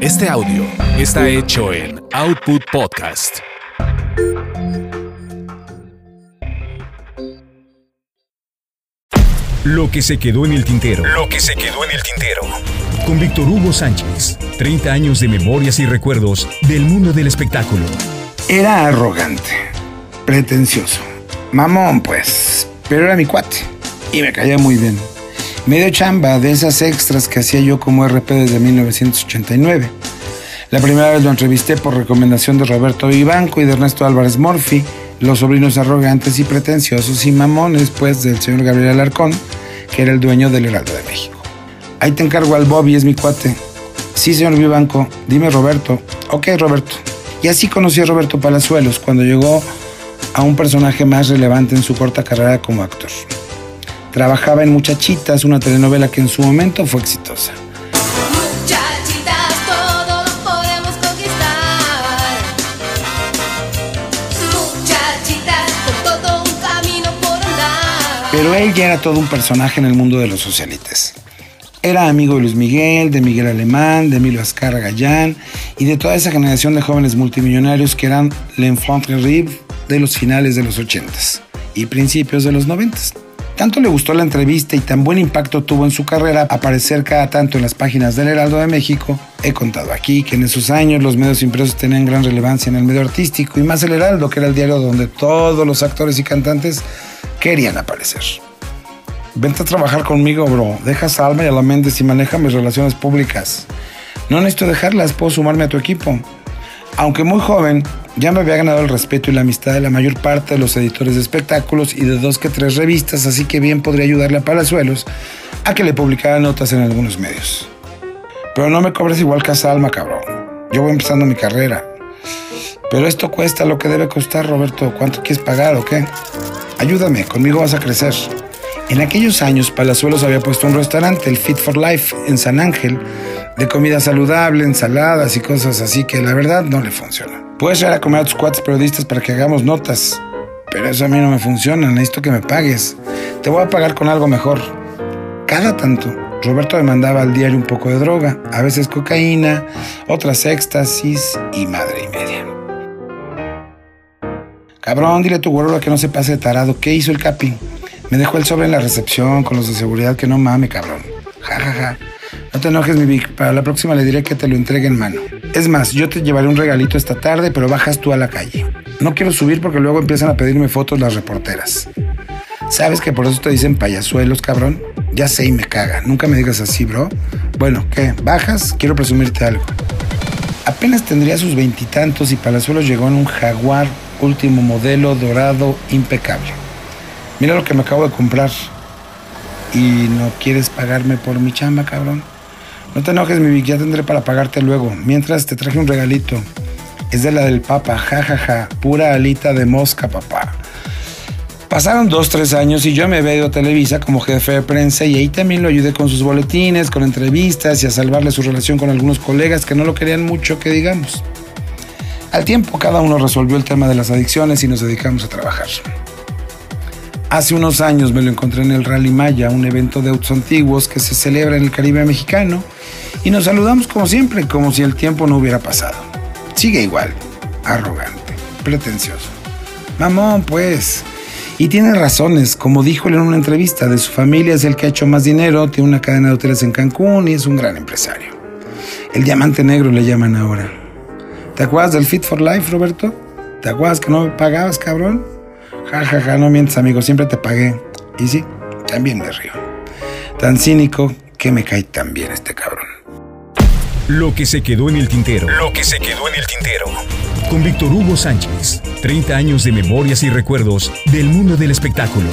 Este audio está hecho en Output Podcast. Lo que se quedó en el tintero. Lo que se quedó en el tintero. Con Víctor Hugo Sánchez. 30 años de memorias y recuerdos del mundo del espectáculo. Era arrogante, pretencioso, mamón pues, pero era mi cuate y me caía muy bien. Medio chamba de esas extras que hacía yo como RP desde 1989. La primera vez lo entrevisté por recomendación de Roberto Ibanco y de Ernesto Álvarez Morfi, los sobrinos arrogantes y pretenciosos y mamones pues del señor Gabriel Alarcón, que era el dueño del Heraldo de México. Ahí te encargo al Bobby, es mi cuate. Sí, señor Vivanco, dime Roberto. Ok, Roberto. Y así conocí a Roberto Palazuelos cuando llegó a un personaje más relevante en su corta carrera como actor. Trabajaba en Muchachitas, una telenovela que en su momento fue exitosa. Muchachitas, todo lo podemos conquistar. Muchachitas, con todo un camino por andar. Pero él ya era todo un personaje en el mundo de los socialites. Era amigo de Luis Miguel, de Miguel Alemán, de Emilio Azcarra Gallán y de toda esa generación de jóvenes multimillonarios que eran l'enfant terrible de los finales de los 80s y principios de los 90s. Tanto le gustó la entrevista y tan buen impacto tuvo en su carrera aparecer cada tanto en las páginas del Heraldo de México. He contado aquí que en esos años los medios impresos tenían gran relevancia en el medio artístico y más el Heraldo, que era el diario donde todos los actores y cantantes querían aparecer. Vente a trabajar conmigo, bro. Deja a Salma y a la Méndez y maneja mis relaciones públicas. No necesito dejarlas, puedo sumarme a tu equipo. Aunque muy joven, ya me había ganado el respeto y la amistad de la mayor parte de los editores de espectáculos y de dos que tres revistas, así que bien podría ayudarle a Palazuelos a que le publicara notas en algunos medios. Pero no me cobres igual que a Salma, cabrón. Yo voy empezando mi carrera. Pero esto cuesta lo que debe costar, Roberto. ¿Cuánto quieres pagar o qué? Ayúdame, conmigo vas a crecer. En aquellos años, Palazuelos había puesto un restaurante, el Fit for Life, en San Ángel, de comida saludable, ensaladas y cosas así que la verdad no le funciona. Puedes ir a comer a tus cuates periodistas para que hagamos notas, pero eso a mí no me funciona, necesito que me pagues. Te voy a pagar con algo mejor. Cada tanto, Roberto me mandaba al diario un poco de droga, a veces cocaína, otras éxtasis y madre y media. Cabrón, dile a tu güero que no se pase de tarado. ¿Qué hizo el capi? Me dejó el sobre en la recepción con los de seguridad que no mame, cabrón. Ja, ja, ja. No te enojes, mi Vic. Para la próxima le diré que te lo entregue en mano. Es más, yo te llevaré un regalito esta tarde, pero bajas tú a la calle. No quiero subir porque luego empiezan a pedirme fotos las reporteras. ¿Sabes que por eso te dicen payasuelos, cabrón? Ya sé y me caga. Nunca me digas así, bro. Bueno, ¿qué? ¿Bajas? Quiero presumirte algo. Apenas tendría sus veintitantos y, Palazuelos llegó en un jaguar último modelo dorado impecable. Mira lo que me acabo de comprar. ¿Y no quieres pagarme por mi chamba, cabrón? No te enojes, mi Vic, ya tendré para pagarte luego. Mientras te traje un regalito. Es de la del Papa, jajaja. Ja, ja. Pura alita de mosca, papá. Pasaron dos, tres años y yo me había ido a Televisa como jefe de prensa y ahí también lo ayudé con sus boletines, con entrevistas y a salvarle su relación con algunos colegas que no lo querían mucho, que digamos. Al tiempo cada uno resolvió el tema de las adicciones y nos dedicamos a trabajar. Hace unos años me lo encontré en el Rally Maya, un evento de autos antiguos que se celebra en el Caribe mexicano, y nos saludamos como siempre, como si el tiempo no hubiera pasado. Sigue igual, arrogante, pretencioso. Mamón, pues. Y tiene razones, como dijo él en una entrevista, de su familia es el que ha hecho más dinero, tiene una cadena de hoteles en Cancún y es un gran empresario. El diamante negro le llaman ahora. ¿Te acuerdas del Fit for Life, Roberto? ¿Te acuerdas que no pagabas, cabrón? Ja, ja, ja, no mientes, amigo, siempre te pagué. Y sí, también me río. Tan cínico que me cae tan bien este cabrón. Lo que se quedó en el tintero. Lo que se quedó en el tintero. Con Víctor Hugo Sánchez. 30 años de memorias y recuerdos del mundo del espectáculo.